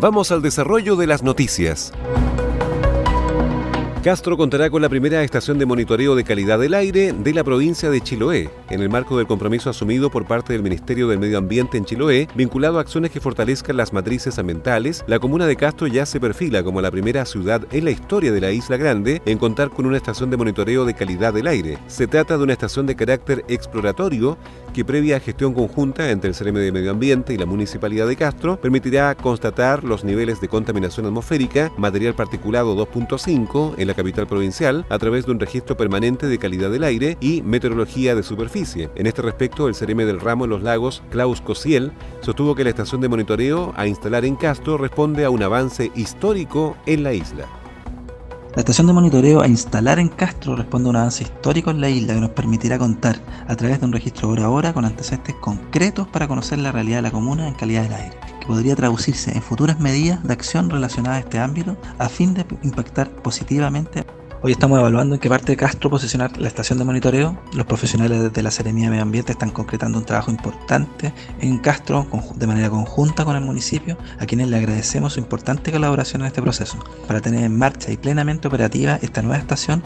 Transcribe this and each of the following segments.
Vamos al desarrollo de las noticias. Castro contará con la primera estación de monitoreo de calidad del aire de la provincia de Chiloé, en el marco del compromiso asumido por parte del Ministerio del Medio Ambiente en Chiloé, vinculado a acciones que fortalezcan las matrices ambientales. La comuna de Castro ya se perfila como la primera ciudad en la historia de la Isla Grande en contar con una estación de monitoreo de calidad del aire. Se trata de una estación de carácter exploratorio que previa gestión conjunta entre el CRM de Medio Ambiente y la Municipalidad de Castro permitirá constatar los niveles de contaminación atmosférica, material particulado 2.5 en la capital provincial a través de un registro permanente de calidad del aire y meteorología de superficie. En este respecto, el CRM del ramo en los lagos, Klaus Cosiel, sostuvo que la estación de monitoreo a instalar en Castro responde a un avance histórico en la isla. La estación de monitoreo a instalar en Castro responde a un avance histórico en la isla que nos permitirá contar a través de un registro hora a hora con antecedentes concretos para conocer la realidad de la comuna en calidad del aire, que podría traducirse en futuras medidas de acción relacionadas a este ámbito a fin de impactar positivamente Hoy estamos evaluando en qué parte de Castro posicionar la estación de monitoreo. Los profesionales de la Seremía de Medio Ambiente están concretando un trabajo importante en Castro de manera conjunta con el municipio, a quienes le agradecemos su importante colaboración en este proceso, para tener en marcha y plenamente operativa esta nueva estación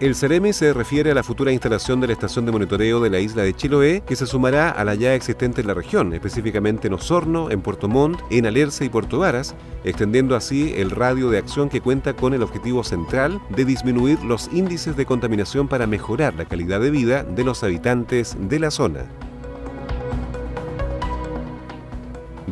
el CEREME se refiere a la futura instalación de la estación de monitoreo de la isla de Chiloé, que se sumará a la ya existente en la región, específicamente en Osorno, en Puerto Montt, en Alerce y Puerto Varas, extendiendo así el radio de acción que cuenta con el objetivo central de disminuir los índices de contaminación para mejorar la calidad de vida de los habitantes de la zona.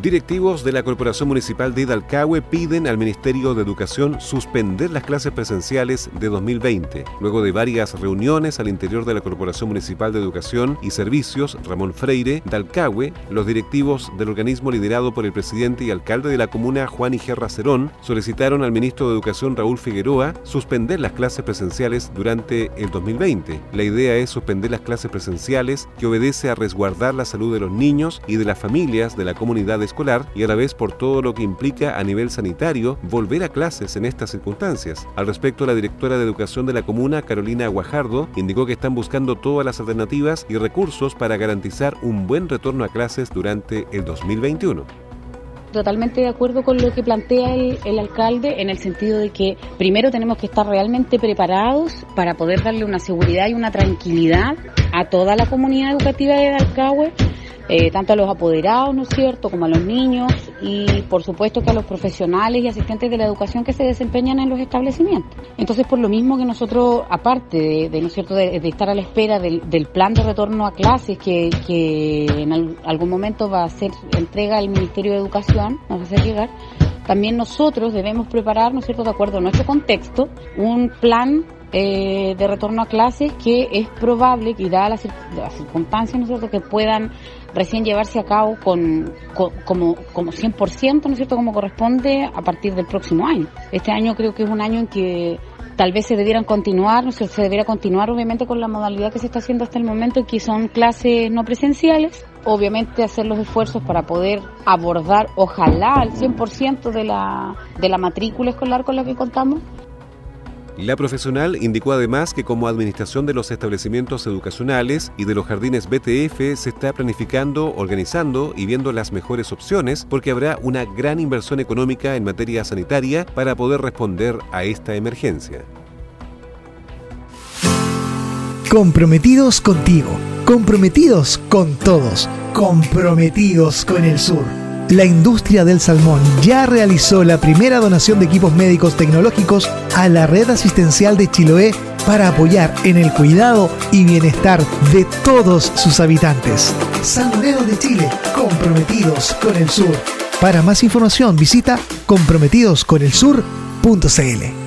Directivos de la Corporación Municipal de Hidalcahue piden al Ministerio de Educación suspender las clases presenciales de 2020. Luego de varias reuniones al interior de la Corporación Municipal de Educación y Servicios, Ramón Freire, de los directivos del organismo liderado por el presidente y alcalde de la comuna, Juan Igerra Cerón, solicitaron al ministro de Educación, Raúl Figueroa, suspender las clases presenciales durante el 2020. La idea es suspender las clases presenciales que obedece a resguardar la salud de los niños y de las familias de la comunidad escolar y a la vez por todo lo que implica a nivel sanitario volver a clases en estas circunstancias. Al respecto, la directora de Educación de la comuna, Carolina Guajardo, indicó que están buscando todas las alternativas y recursos para garantizar un buen retorno a clases durante el 2021 totalmente de acuerdo con lo que plantea el, alcalde en el sentido de que primero tenemos que estar realmente preparados para poder darle una seguridad y una tranquilidad a toda la comunidad educativa de Dalcahue eh, tanto a los apoderados, ¿no es cierto?, como a los niños y por supuesto que a los profesionales y asistentes de la educación que se desempeñan en los establecimientos. Entonces, por lo mismo que nosotros, aparte de, ¿no es cierto?, de, estar a la espera del, plan de retorno a clases que, que en algún momento va a ser entrega al Ministerio de Educación, nos va a hacer llegar, también nosotros debemos preparar, ¿no es cierto?, de acuerdo a nuestro contexto, un plan eh, de retorno a clases que es probable que, dadas las, circunstancias, ¿no es cierto?, que puedan recién llevarse a cabo con, como, como 100%, ¿no es cierto?, como corresponde a partir del próximo año. Este año creo que es un año en que tal vez se debieran continuar, ¿no? se, se debiera continuar obviamente con la modalidad que se está haciendo hasta el momento, que son clases no presenciales, obviamente hacer los esfuerzos para poder abordar, ojalá, al 100% de la, de la matrícula escolar con la que contamos, la profesional indicó además que como administración de los establecimientos educacionales y de los jardines BTF se está planificando, organizando y viendo las mejores opciones porque habrá una gran inversión económica en materia sanitaria para poder responder a esta emergencia. Comprometidos contigo, comprometidos con todos, comprometidos con el sur. La industria del salmón ya realizó la primera donación de equipos médicos tecnológicos a la red asistencial de Chiloé para apoyar en el cuidado y bienestar de todos sus habitantes. Salmoneros de Chile, comprometidos con el sur. Para más información visita comprometidosconelsur.cl.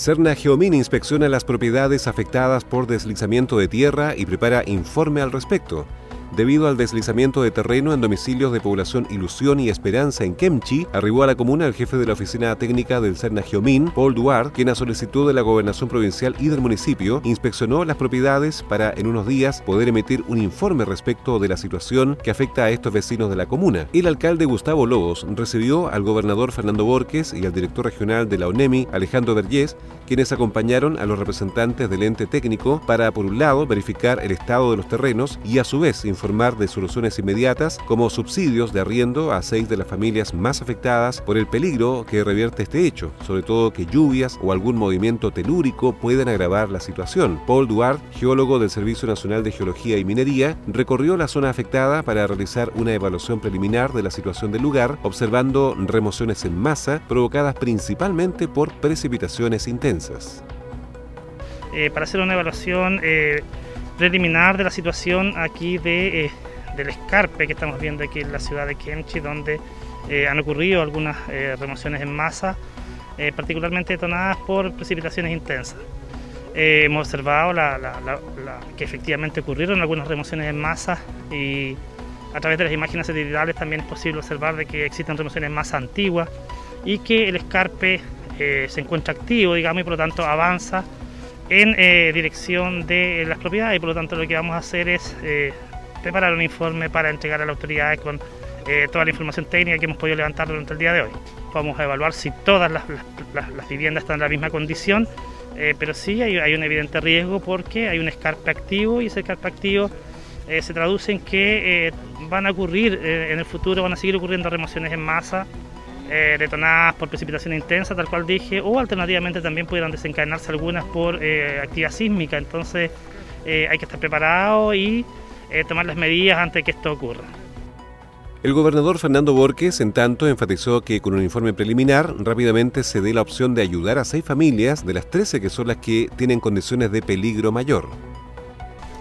Cerna Geomin inspecciona las propiedades afectadas por deslizamiento de tierra y prepara informe al respecto. Debido al deslizamiento de terreno en domicilios de población Ilusión y Esperanza en Kemchi, arribó a la comuna el jefe de la oficina técnica del Cerna Geomín, Paul Duarte, quien a solicitud de la gobernación provincial y del municipio inspeccionó las propiedades para en unos días poder emitir un informe respecto de la situación que afecta a estos vecinos de la comuna. El alcalde Gustavo Lobos recibió al gobernador Fernando Borges y al director regional de la ONEMI, Alejandro Vergés, quienes acompañaron a los representantes del ente técnico para, por un lado, verificar el estado de los terrenos y a su vez informar informar de soluciones inmediatas como subsidios de arriendo a seis de las familias más afectadas por el peligro que revierte este hecho, sobre todo que lluvias o algún movimiento telúrico puedan agravar la situación. Paul Duarte, geólogo del Servicio Nacional de Geología y Minería, recorrió la zona afectada para realizar una evaluación preliminar de la situación del lugar, observando remociones en masa provocadas principalmente por precipitaciones intensas. Eh, para hacer una evaluación eh, preliminar de la situación aquí de, eh, del escarpe que estamos viendo aquí en la ciudad de Kemchi, donde eh, han ocurrido algunas eh, remociones en masa, particularmente detonadas por precipitaciones intensas. hemos observado que efectivamente ocurrieron algunas remociones en masa y a través de las imágenes satelitales también es posible observar de que existen remociones en masa antiguas y que el escarpe se encuentra activo, digamos, y por lo tanto avanza en eh, dirección de las propiedades y por lo tanto lo que vamos a hacer es eh, preparar un informe para entregar a las autoridades con eh, toda la información técnica que hemos podido levantar durante el día de hoy. Vamos a evaluar si todas las, viviendas están en la misma condición, pero sí hay, un evidente riesgo porque hay un escarpe activo y ese escarpe activo se traduce en que van a ocurrir en el futuro, van a seguir ocurriendo remociones en masa eh, detonadas por precipitación intensa, tal cual dije, o alternativamente también pudieran desencadenarse algunas por eh, actividad sísmica. Entonces eh, hay que estar preparado y tomar las medidas antes de que esto ocurra. El gobernador Fernando Borges, en tanto, enfatizó que con un informe preliminar rápidamente se dé la opción de ayudar a seis familias de las 13 que son las que tienen condiciones de peligro mayor.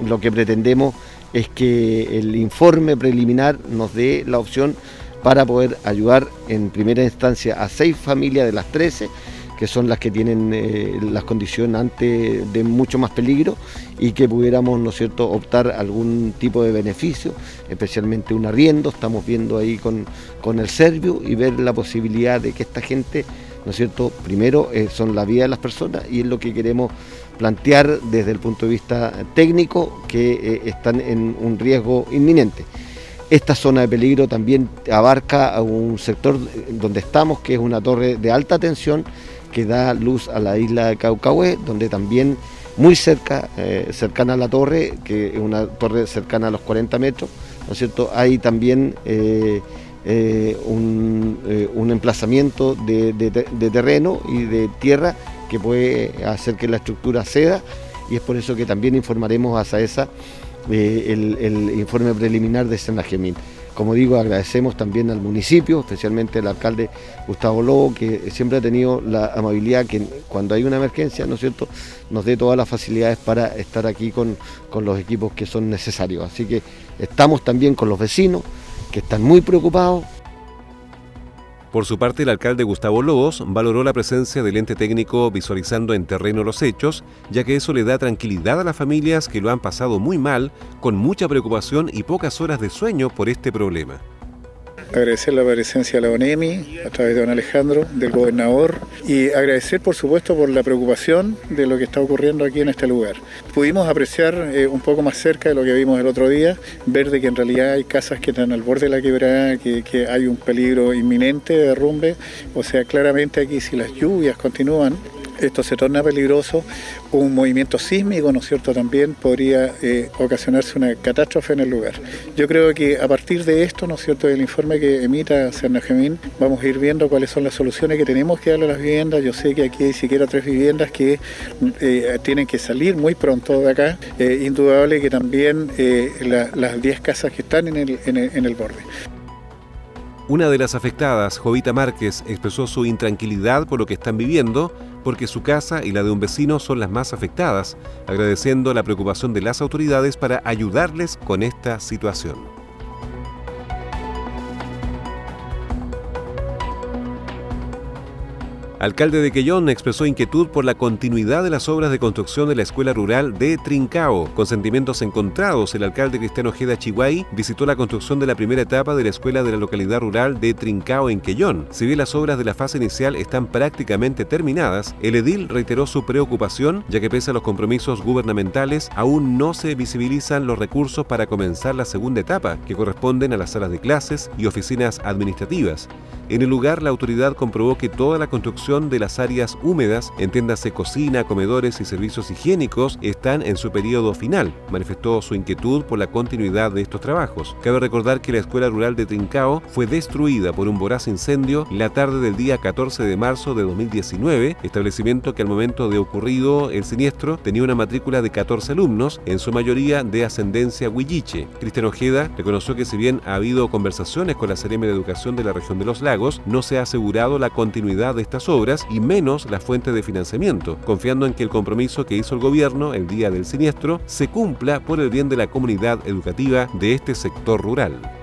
Lo que pretendemos es que el informe preliminar nos dé la opción para poder ayudar en primera instancia a seis familias de las 13 que son las que tienen eh, las condiciones antes de mucho más peligro y que pudiéramos, ¿no cierto?, optar algún tipo de beneficio, especialmente un arriendo, estamos viendo ahí con, con el Servio y ver la posibilidad de que esta gente, ¿no cierto?, primero eh, son la vida de las personas y es lo que queremos plantear desde el punto de vista técnico, que eh, están en un riesgo inminente. Esta zona de peligro también abarca un sector donde estamos, que es una torre de alta tensión que da luz a la isla de Caucahué, donde también muy cerca, eh, cercana a la torre, que es una torre cercana a los 40 metros, ¿no es cierto? Hay también eh, eh, un, emplazamiento de, de, terreno y de tierra que puede hacer que la estructura ceda y es por eso que también informaremos a SAESA eh, el, informe preliminar de Senajemín. Como digo, agradecemos también al municipio, especialmente al alcalde Gustavo Lobo, que siempre ha tenido la amabilidad que cuando hay una emergencia, ¿no es cierto?, nos dé todas las facilidades para estar aquí con, con los equipos que son necesarios. Así que estamos también con los vecinos, que están muy preocupados, por su parte, el alcalde Gustavo Lobos valoró la presencia del ente técnico visualizando en terreno los hechos, ya que eso le da tranquilidad a las familias que lo han pasado muy mal, con mucha preocupación y pocas horas de sueño por este problema. Agradecer la presencia de la ONEMI a través de don Alejandro, del gobernador y agradecer por supuesto por la preocupación de lo que está ocurriendo aquí en este lugar. Pudimos apreciar eh, un poco más cerca de lo que vimos el otro día, ver de que en realidad hay casas que están al borde de la quebrada, que, que hay un peligro inminente de derrumbe, o sea, claramente aquí si las lluvias continúan, esto se torna peligroso, un movimiento sísmico, ¿no cierto?, también podría eh, ocasionarse una catástrofe en el lugar. Yo creo que a partir de esto, ¿no es cierto?, del informe que emita Gemín, vamos a ir viendo cuáles son las soluciones que tenemos que darle a las viviendas. Yo sé que aquí hay siquiera tres viviendas que eh, tienen que salir muy pronto de acá. Eh, indudable que también las 10 casas que están en el borde. Una de las afectadas, Jovita Márquez, expresó su intranquilidad por lo que están viviendo, porque su casa y la de un vecino son las más afectadas, agradeciendo la preocupación de las autoridades para ayudarles con esta situación. Alcalde de Quellón expresó inquietud por la continuidad de las obras de construcción de la escuela rural de Trincao. Con sentimientos encontrados, el alcalde Cristiano Ojeda Chihuay visitó la construcción de la primera etapa de la escuela de la localidad rural de Trincao en Quellón. Si bien las obras de la fase inicial están prácticamente terminadas, el edil reiteró su preocupación ya que pese a los compromisos gubernamentales aún no se visibilizan los recursos para comenzar la segunda etapa, que corresponden a las salas de clases y oficinas administrativas. En el lugar, la autoridad comprobó que toda la construcción de las áreas húmedas, entiéndase cocina, comedores y servicios higiénicos, están en su periodo final. Manifestó su inquietud por la continuidad de estos trabajos. Cabe recordar que la escuela rural de Trincao fue destruida por un voraz incendio la tarde del día 14 de marzo de 2019, establecimiento que al momento de ocurrido el siniestro tenía una matrícula de 14 alumnos, en su mayoría de ascendencia huilliche. Cristian Ojeda reconoció que si bien ha habido conversaciones con la CRM de Educación de la región de los lagos, no se ha asegurado la continuidad de estas obras y menos la fuente de financiamiento, confiando en que el compromiso que hizo el gobierno el día del siniestro se cumpla por el bien de la comunidad educativa de este sector rural.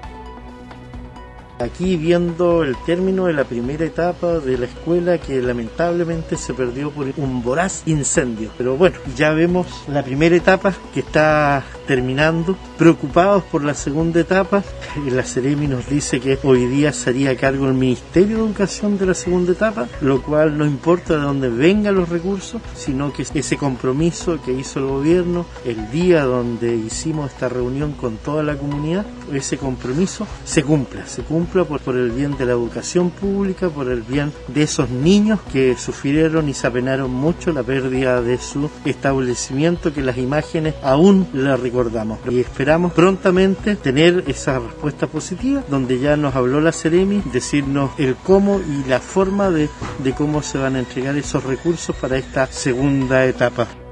Aquí viendo el término de la primera etapa de la escuela que lamentablemente se perdió por un voraz incendio. Pero bueno, ya vemos la primera etapa que está terminando, preocupados por la segunda etapa. La Ceremi nos dice que hoy día sería a cargo el Ministerio de Educación de la segunda etapa, lo cual no importa de dónde vengan los recursos, sino que ese compromiso que hizo el gobierno el día donde hicimos esta reunión con toda la comunidad, ese compromiso se cumpla, se cumpla por, el bien de la educación pública, por el bien de esos niños que sufrieron y se apenaron mucho la pérdida de su establecimiento, que las imágenes aún la recuerdan y esperamos prontamente tener esa respuesta positiva donde ya nos habló la Ceremi, decirnos el cómo y la forma de, de cómo se van a entregar esos recursos para esta segunda etapa.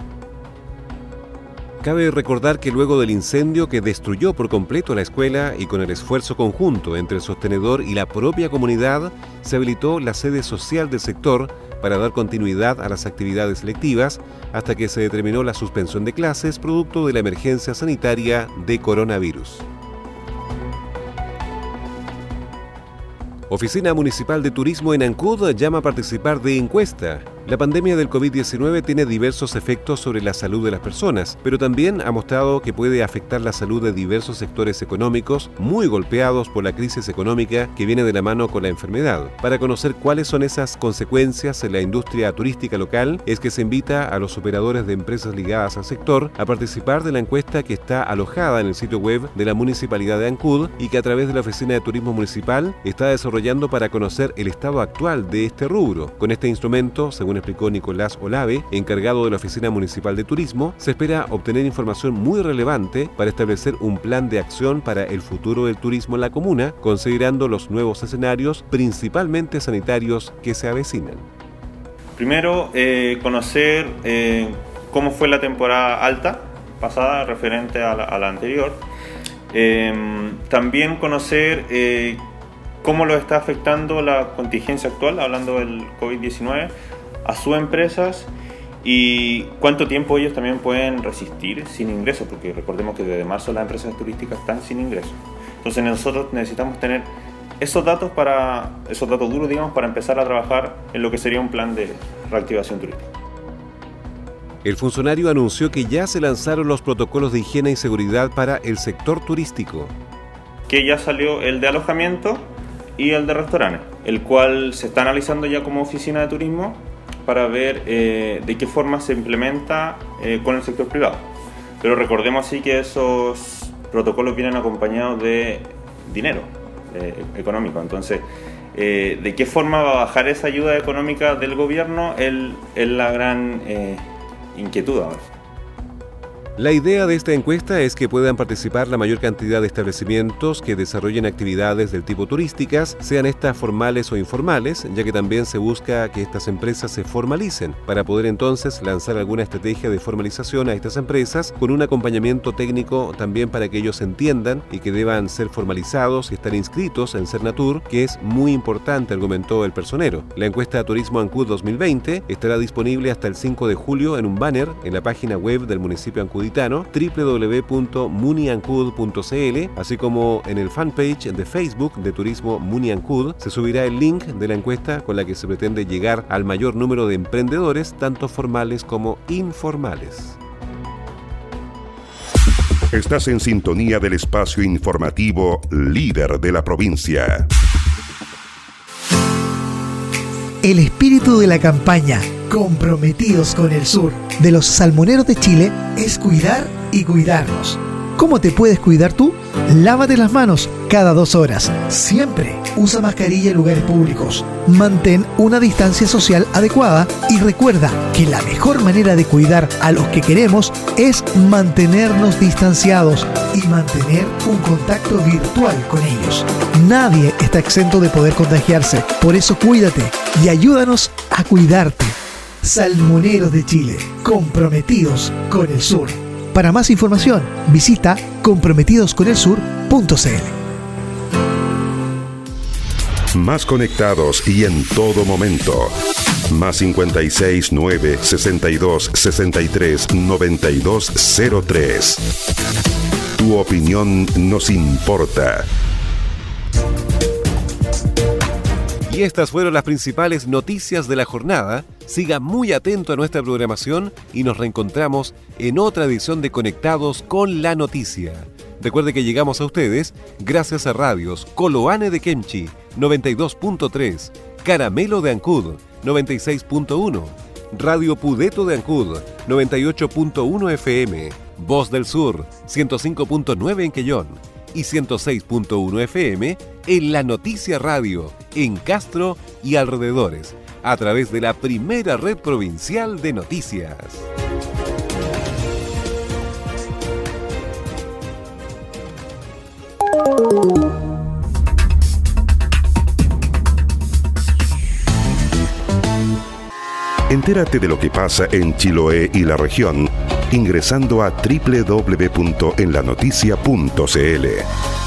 Cabe recordar que luego del incendio que destruyó por completo la escuela y con el esfuerzo conjunto entre el sostenedor y la propia comunidad, se habilitó la sede social del sector para dar continuidad a las actividades lectivas hasta que se determinó la suspensión de clases producto de la emergencia sanitaria de coronavirus. Oficina Municipal de Turismo en Ancud llama a participar de encuesta la pandemia del COVID-19 tiene diversos efectos sobre la salud de las personas, pero también ha mostrado que puede afectar la salud de diversos sectores económicos muy golpeados por la crisis económica que viene de la mano con la enfermedad. Para conocer cuáles son esas consecuencias en la industria turística local, es que se invita a los operadores de empresas ligadas al sector a participar de la encuesta que está alojada en el sitio web de la Municipalidad de Ancud y que a través de la Oficina de Turismo Municipal está desarrollando para conocer el estado actual de este rubro. Con este instrumento, según explicó Nicolás Olave, encargado de la Oficina Municipal de Turismo, se espera obtener información muy relevante para establecer un plan de acción para el futuro del turismo en la comuna, considerando los nuevos escenarios, principalmente sanitarios, que se avecinan. Primero, eh, conocer eh, cómo fue la temporada alta pasada referente a la, anterior. Em, también conocer eh, cómo lo está afectando la contingencia actual, hablando del COVID-19, a sus empresas y cuánto tiempo ellos también pueden resistir sin ingresos, porque recordemos que desde marzo las empresas turísticas están sin ingresos. Entonces nosotros necesitamos tener esos datos para esos datos duros, digamos, para empezar a trabajar en lo que sería un plan de reactivación turística. El funcionario anunció que ya se lanzaron los protocolos de higiene y seguridad para el sector turístico. Que ya salió el de alojamiento, y el de restaurantes, el cual se está analizando ya como oficina de turismo para ver eh, de qué forma se implementa eh, con el sector privado. Pero recordemos así que esos protocolos vienen acompañados de dinero eh, económico. Entonces, de qué forma va a bajar esa ayuda económica del gobierno es la gran inquietud ahora. La idea de esta encuesta es que puedan participar la mayor cantidad de establecimientos que desarrollen actividades del tipo turísticas, sean estas formales o informales, ya que también se busca que estas empresas se formalicen, para poder entonces lanzar alguna estrategia de formalización a estas empresas con un acompañamiento técnico también para que ellos entiendan y que deban ser formalizados y estar inscritos en Cernatur, que es muy importante, argumentó el personero. La encuesta Turismo Ancud 2020 estará disponible hasta el 5 de julio en un banner en la página web del municipio Ancud www.muniancud.cl, así como en el fanpage de Facebook de Turismo Muniancud se subirá el link de la encuesta con la que se pretende llegar al mayor número de emprendedores, tanto formales como informales. Estás en sintonía del espacio informativo líder de la provincia. El espíritu de la campaña comprometidos con el sur de los salmoneros de Chile es cuidar y cuidarnos. ¿Cómo te puedes cuidar tú? Lávate las manos cada dos horas. Siempre usa mascarilla en lugares públicos. Mantén una distancia social adecuada y recuerda que la mejor manera de cuidar a los que queremos es mantenernos distanciados y mantener un contacto virtual con ellos. Nadie está exento de poder contagiarse. Por eso cuídate y ayúdanos a cuidarte. Salmoneros de Chile, comprometidos con el sur. Para más información, visita comprometidosconelsur.cl. Más conectados y en todo momento. Más 56 9 62 63 92 03. Tu opinión nos importa. Y estas fueron las principales noticias de la jornada. Siga muy atento a nuestra programación y nos reencontramos en otra edición de Conectados con la Noticia. Recuerde que llegamos a ustedes gracias a radios Coloane de Kemchi 92.3, Caramelo de Ancud 96.1, Radio Pudeto de Ancud 98.1 FM, Voz del Sur 105.9 en Quellón y 106.1 FM en La Noticia Radio, en Castro y alrededores, a través de la primera red provincial de noticias. Entérate de lo que pasa en Chiloé y la región ingresando a www.enlanoticia.cl.